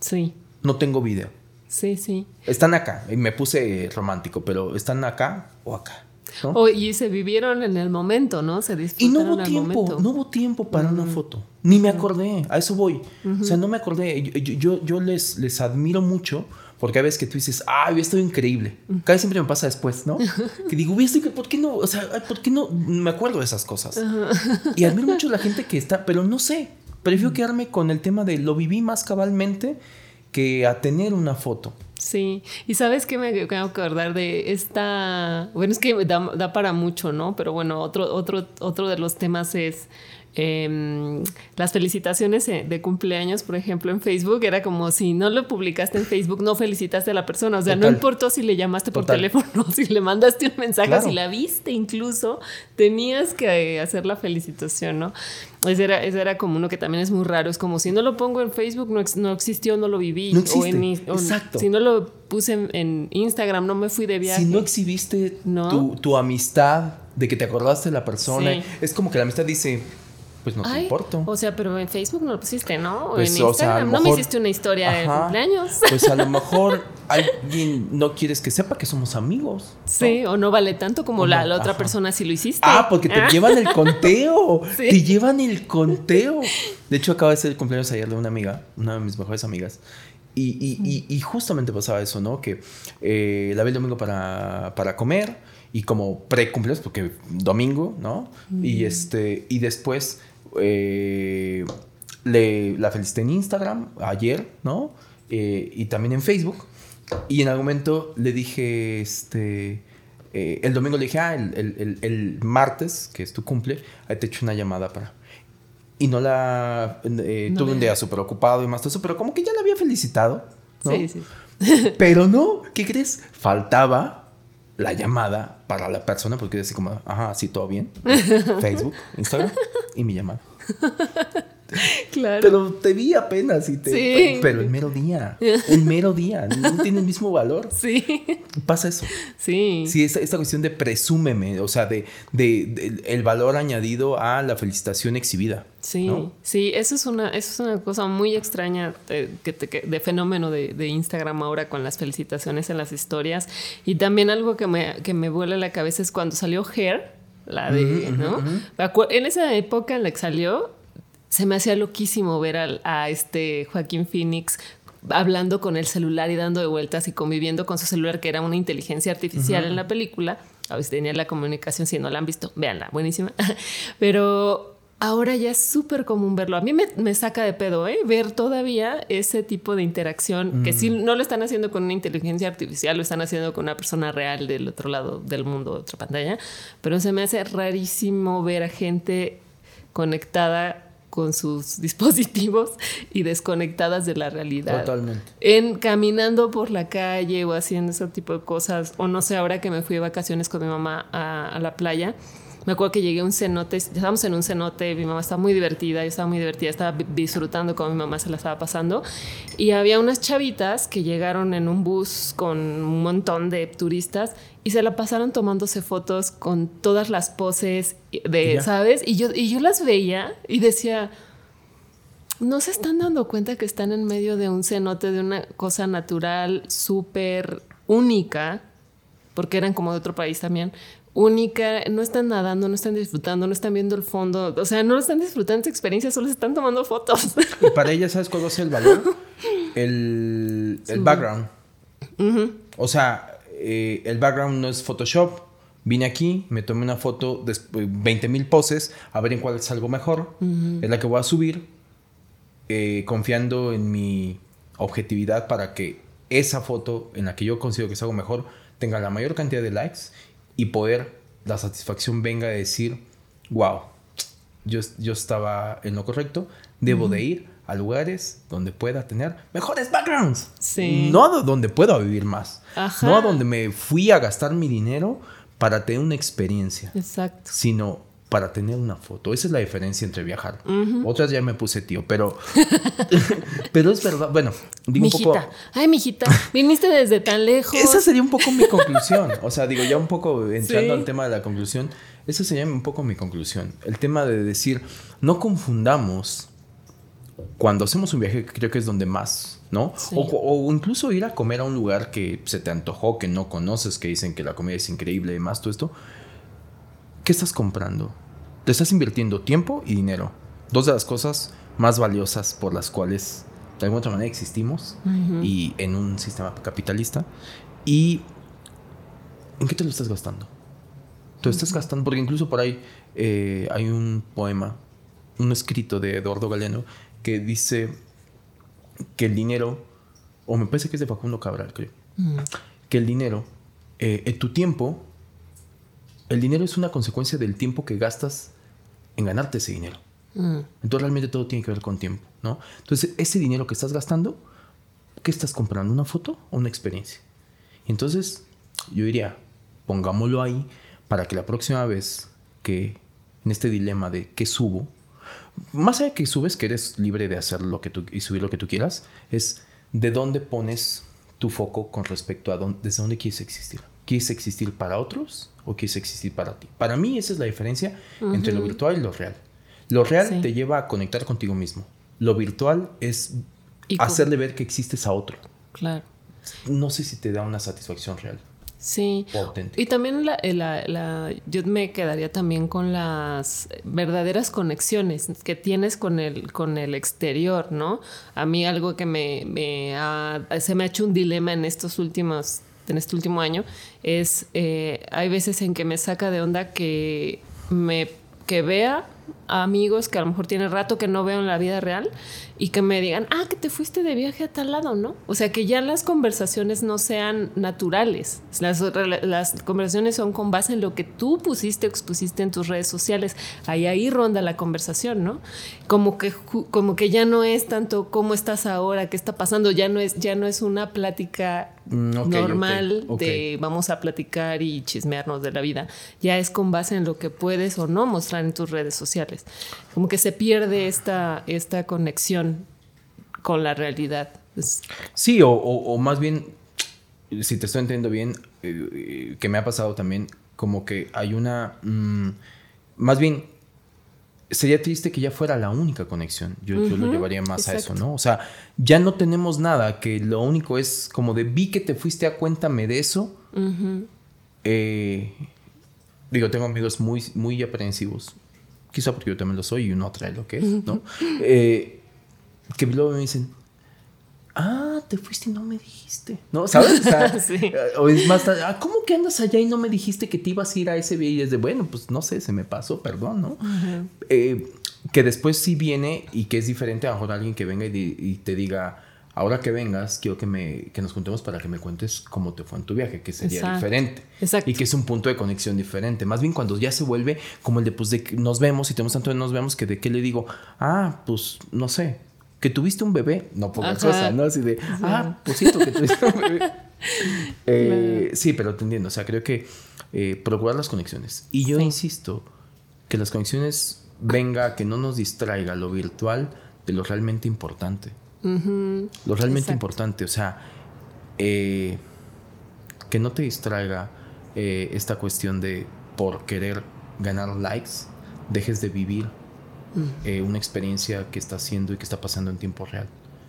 Sí. No tengo video. Sí, sí. Están acá, y me puse romántico, pero están acá o acá y se vivieron en el momento, ¿no? Se disfrutaron Y no hubo tiempo, no hubo tiempo para una foto. Ni me acordé, a eso voy. O sea, no me acordé. Yo, yo, les, les admiro mucho porque a veces que tú dices, ah, hubiera estado increíble. Cada vez siempre me pasa después, ¿no? Que digo, ¿por qué no? O sea, ¿por qué no? Me acuerdo de esas cosas. Y admiro mucho a la gente que está, pero no sé. Prefiero quedarme con el tema de lo viví más cabalmente que a tener una foto. Sí, y sabes que me que acordar de esta, bueno, es que da, da, para mucho, ¿no? Pero bueno, otro, otro, otro de los temas es Em, las felicitaciones eh, de cumpleaños, por ejemplo, en Facebook, era como si no lo publicaste en Facebook, no felicitaste a la persona. O sea, no importó si le llamaste por teléfono, si le mandaste un mensaje, si la viste incluso, tenías que hacer la felicitación, ¿no? Ese era, ese era como uno que también es muy raro. Es como si no lo pongo en Facebook, no, no existió, no lo viví. o en, Exacto. Si no lo puse en, Instagram, no me fui de viaje. Si no exhibiste Tu, tu, amistad, de que te acordaste de la persona, es como que la amistad dice pues no te importo. O sea, pero en Facebook no lo pusiste, ¿no? Pues, en Instagram no me hiciste una historia de cumpleaños. Pues a lo mejor alguien no quieres que sepa que somos amigos. Sí, o no vale tanto como la, otra persona si lo hiciste. Ah, porque te ah. llevan el conteo. Te llevan el conteo. De hecho, acaba de ser el cumpleaños ayer de una amiga, una de mis mejores amigas. Y, y, y, justamente pasaba eso, ¿no? Que eh, la vi el domingo para, para comer y como pre-cumpleaños, porque domingo, ¿no? Y, este, y después eh, le, la felicité en Instagram ayer, ¿no? Eh, y también en Facebook. Y en algún momento le dije, este, eh, el domingo le dije, ah, el, el, el, martes, que es tu cumple, ahí te echo una llamada para... y no la eh, tuve un día súper ocupado y más todo eso, pero como que ya la había felicitado. Sí, sí. pero no, ¿qué crees? Faltaba la llamada para la persona, porque decía como, ajá, sí, todo bien. Facebook, Instagram y mi llamada. Claro. Pero te vi apenas y te. Pero el mero día. El mero día. No tiene el mismo valor. Sí. Pasa eso. Sí. Sí, esta, esta cuestión de presúmeme, o sea, de, de, el valor añadido a la felicitación exhibida. Sí, sí, eso es una, eso es una cosa muy extraña de, de fenómeno de, Instagram ahora con las felicitaciones en las historias. Y también algo que me, que me vuela la cabeza es cuando salió Hair, la de, ¿no? En esa época en la que salió, se me hacía loquísimo ver a, este Joaquín Phoenix hablando con el celular y dando de vueltas y conviviendo con su celular, que era una inteligencia artificial en la película. A veces tenía la comunicación, si no la han visto, véanla, buenísima. Pero ahora ya es súper común verlo. A mí me, saca de pedo, ¿eh? Ver todavía ese tipo de interacción, que si no lo están haciendo con una inteligencia artificial, lo están haciendo con una persona real del otro lado del mundo, otra pantalla. Pero se me hace rarísimo ver a gente conectada con sus dispositivos y desconectadas de la realidad. Totalmente. En caminando por la calle o haciendo ese tipo de cosas, o no sé, ahora que me fui de vacaciones con mi mamá a la playa, me acuerdo que llegué a un cenote, estábamos en un cenote, mi mamá estaba muy divertida, yo estaba muy divertida, estaba disfrutando como mi mamá se la estaba pasando. Y había unas chavitas que llegaron en un bus con un montón de turistas y se la pasaron tomándose fotos con todas las poses de, ¿sabes? Y yo, y yo las veía y decía, no se están dando cuenta que están en medio de un cenote, de una cosa natural súper única, porque eran como de otro país también, única, no están nadando, no están disfrutando, no están viendo el fondo, o sea, no están disfrutando esa experiencia, solo se están tomando fotos. Y para ella, ¿sabes cuál es el valor? El, el background. O sea, eh, el background no es Photoshop. Vine aquí, me tomé una foto de 20 mil poses, a ver en cuál es algo mejor. Es la que voy a subir, eh, confiando en mi objetividad para que esa foto en la que yo considero que es algo mejor tenga la mayor cantidad de likes y poder la satisfacción venga de decir, wow, yo, yo estaba en lo correcto, debo de ir a lugares donde pueda tener mejores backgrounds. Sí. No a donde pueda vivir más. No a donde me fui a gastar mi dinero para tener una experiencia. Exacto. Sino para tener una foto. Esa es la diferencia entre viajar. Otras ya me puse tío, pero pero es verdad. Bueno, digo un poco. Ay, mijita, viniste desde tan lejos. Esa sería un poco mi conclusión. O sea, digo, ya un poco entrando al tema de la conclusión, esa sería un poco mi conclusión. El tema de decir, no confundamos cuando hacemos un viaje, creo que es donde más, ¿no? O, o, incluso ir a comer a un lugar que se te antojó, que no conoces, que dicen que la comida es increíble y más, todo esto. ¿Qué estás comprando? Te estás invirtiendo tiempo y dinero. Dos de las cosas más valiosas por las cuales de alguna otra manera existimos y en un sistema capitalista. ¿Y en qué te lo estás gastando? Te lo estás gastando, porque incluso por ahí eh, hay un poema, un escrito de Eduardo Galeno que dice que el dinero, o me parece que es de Facundo Cabral, creo, que el dinero, eh, en tu tiempo, el dinero es una consecuencia del tiempo que gastas en ganarte ese dinero. Mm. Entonces realmente todo tiene que ver con tiempo, ¿no? Entonces ese dinero que estás gastando, ¿qué estás comprando? ¿Una foto o una experiencia? Entonces yo diría, pongámoslo ahí para que la próxima vez que en este dilema de qué subo, más allá de que subes, que eres libre de hacer lo que tú y subir lo que tú quieras, es de dónde pones tu foco con respecto a dónde, desde dónde quieres existir. ¿Quieres existir para otros o quieres existir para ti? Para mí esa es la diferencia entre lo virtual y lo real. Lo real te lleva a conectar contigo mismo. Lo virtual es hacerle ver que existes a otro. Claro. No sé si te da una satisfacción real. Sí. Y también eh, la, yo me quedaría también con las verdaderas conexiones que tienes con el, con el exterior, ¿no? A mí algo que me, me se me ha hecho un dilema en estos últimos en este último año es, eh, hay veces en que me saca de onda que me que vea amigos que a lo mejor tiene rato que no veo en la vida real y que me digan, ah, que te fuiste de viaje a tal lado, ¿no? O sea, que ya las conversaciones no sean naturales. Las, las conversaciones son con base en lo que tú pusiste o expusiste en tus redes sociales. Ahí ahí ronda la conversación, ¿no? Como que, como que ya no es tanto cómo estás ahora, qué está pasando, ya no es, ya no es una plática mm, normal de vamos a platicar y chismearnos de la vida. Ya es con base en lo que puedes o no mostrar en tus redes sociales. Como que se pierde esta, esta conexión con la realidad. Sí, o, más bien, si te estoy entendiendo bien, eh, que me ha pasado también, como que hay una... Mm, más bien, sería triste que ya fuera la única conexión. Yo, lo llevaría más a eso, ¿no? O sea, ya no tenemos nada, que lo único es como de vi que te fuiste a cuéntame de eso. Eh, digo, tengo amigos muy, muy aprensivos. Quizá porque yo también lo soy y uno atrae lo que es, ¿no? eh, que luego me dicen, ah, te fuiste y no me dijiste. ¿No? ¿Sabes? O, es más, ah, ¿cómo que andas allá y no me dijiste que te ibas a ir a ese viaje? Y es de, bueno, pues no sé, se me pasó, perdón, ¿no? Eh, que después sí viene y que es diferente a lo mejor alguien que venga y, te diga, ahora que vengas, quiero que, me, que nos juntemos para que me cuentes cómo te fue en tu viaje, que sería diferente. Exacto. Y que es un punto de conexión diferente. Más bien cuando ya se vuelve como el de, pues, de que nos vemos y tenemos tanto de nos vemos que de qué le digo, ah, pues, no sé, que tuviste un bebé, no pongas cosa, ¿no? Así de, ah, pues siento que tuviste un bebé. Eh, sí, pero entendiendo, o sea, creo que eh, procurar las conexiones. Y yo insisto, que las conexiones venga, que no nos distraiga lo virtual de lo realmente importante. Lo realmente importante, o sea, eh, que no te distraiga esta cuestión de por querer ganar likes, dejes de vivir eh, una experiencia que está haciendo y que está pasando en tiempo real.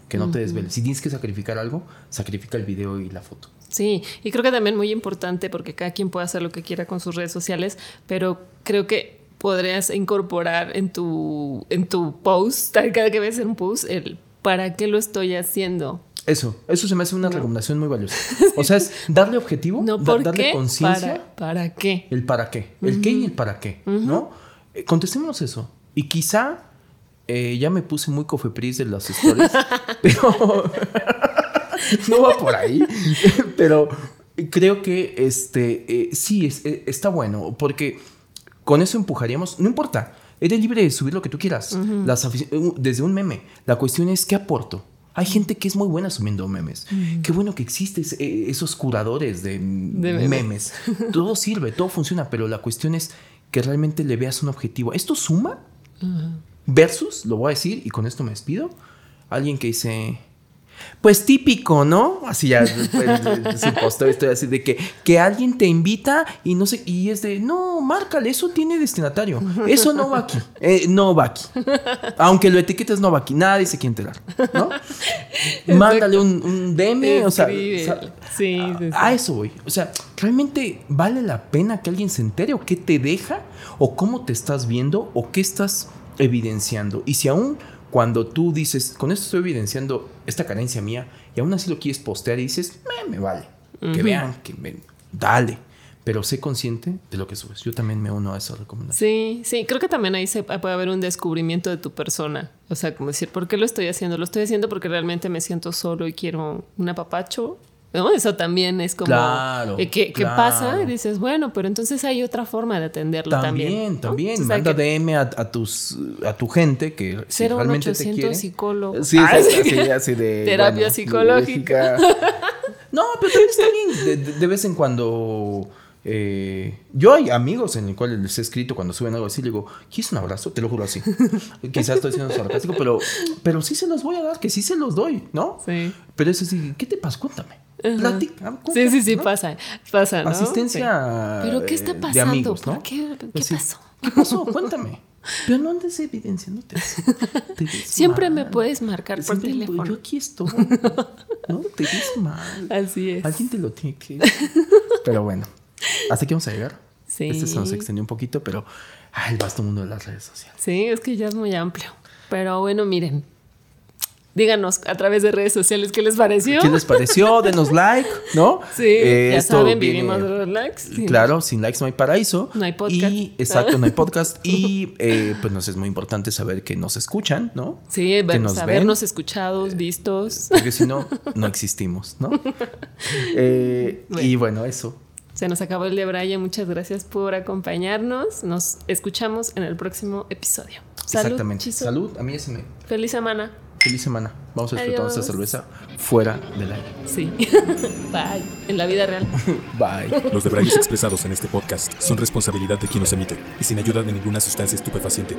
Que no te desveles. Si tienes que sacrificar algo, sacrifica el video y la foto. Sí, y creo que también muy importante porque cada quien puede hacer lo que quiera con sus redes sociales, pero creo que podrías incorporar en tu, en tu post, cada que ves un post, el para qué lo estoy haciendo. Eso, eso se me hace una recomendación muy valiosa. O sea, es darle objetivo, no, darle conciencia. Para, ¿Para, qué? El para qué. El qué y el para qué. ¿No? Eh, contestémonos eso. Y quizá eh, ya me puse muy cofepris de las historias, pero no va por ahí. pero creo que este eh, sí eh, está bueno, porque con eso empujaríamos, no importa, eres libre de subir lo que tú quieras, desde un meme. La cuestión es qué aporto. Hay gente que es muy buena subiendo memes. Qué bueno que existen esos curadores de, memes. Todo sirve, todo funciona, pero la cuestión es que realmente le veas un objetivo. ¿Esto suma? Versus, lo voy a decir y con esto me despido, alguien que dice, pues típico, ¿no? Así ya su postre estoy así de que, que alguien te invita y no sé, y es de, no, márcale, eso tiene destinatario. Eso no va aquí. Eh, no va aquí. Aunque lo etiquetes no va aquí. Nadie dice quién te da, ¿no? Mándale un, un DM, o sea, a, a, eso voy. O sea, ¿realmente vale la pena que alguien se entere o qué te deja? ¿O cómo te estás viendo? ¿O qué estás evidenciando? Y si aún cuando tú dices, con esto estoy evidenciando esta carencia mía, y aún así lo quieres postear y dices, me, vale, que vean, que me, dale. Pero sé consciente de lo que subes. Yo también me uno a esa recomendación. Sí, sí, creo que también ahí se puede haber un descubrimiento de tu persona. O sea, como decir, ¿por qué lo estoy haciendo? Lo estoy haciendo porque realmente me siento solo y quiero un apapacho eso también es como claro, eh, que, pasa y dices, bueno, pero entonces hay otra forma de atenderlo también. También, también. Manda DM a, tus, a tu gente que si realmente te quiere. psicólogo. Sí, ah, así, así de, Terapia psicológica. no, pero también está bien de, vez en cuando... Eh, yo hay amigos en los cuales les he escrito cuando suben algo así, le digo, ¿quieres un abrazo? Te lo juro así. Quizás estoy siendo sarcástico, pero, pero sí se los voy a dar, que sí se los doy, ¿no? Sí. Pero es así, ¿qué te pasa? Cuéntame. Platica. Sí, sí, sí, pasa, pasa, ¿no? Asistencia ¿Pero qué está pasando? De amigos, ¿no? ¿Qué, qué pasó? ¿Qué pasó? Cuéntame. Pero no andes evidenciándote. Siempre me puedes marcar por teléfono. Yo aquí estoy. No, te ves mal. Así es. Alguien te lo tiene que... Pero bueno, hasta aquí vamos a llegar. Sí. Este se nos extendió un poquito, pero el vasto mundo de las redes sociales. Sí, es que ya es muy amplio. Pero bueno, miren, Díganos a través de redes sociales qué les pareció. ¿Qué les pareció? Denos like, ¿no? Sí, Eh, ya esto saben, viene- vivimos de los likes. Claro, sin likes no hay paraíso. No hay podcast. Y, exacto, no hay podcast. Y eh, pues nos es muy importante saber que nos escuchan, ¿no? Sí, que nos sabernos ven. escuchados, vistos. Porque si no, no existimos, ¿no? Eh, Y bueno, eso. Se nos acabó el de Brian. Muchas gracias por acompañarnos. Nos escuchamos en el próximo episodio. Salud, Exactamente. Salud. A mí ya se me... Feliz semana. Feliz semana. Vamos a disfrutar nuestra cerveza fuera del aire. Sí. Bye. En la vida real. Bye. Los debrayes expresados en este podcast son responsabilidad de quien los emite y sin ayuda de ninguna sustancia estupefaciente.